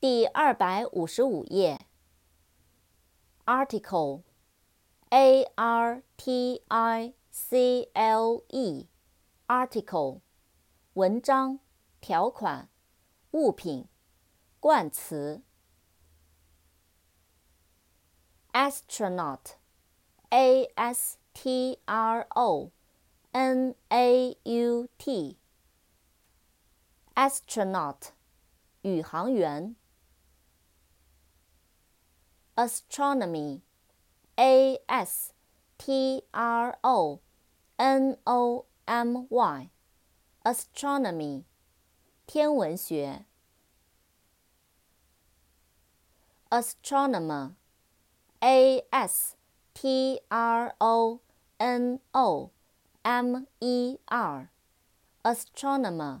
第二百五十五页。Article，A R T I C L E，Article，文章、条款、物品、冠词。Astronaut，A S T R O N A U T。astronaut 宇航员，astronomy a s t r o n o m y astronomy 天文学，astronomer a s t r Astronomer, A S T R O N O M E R. astronomer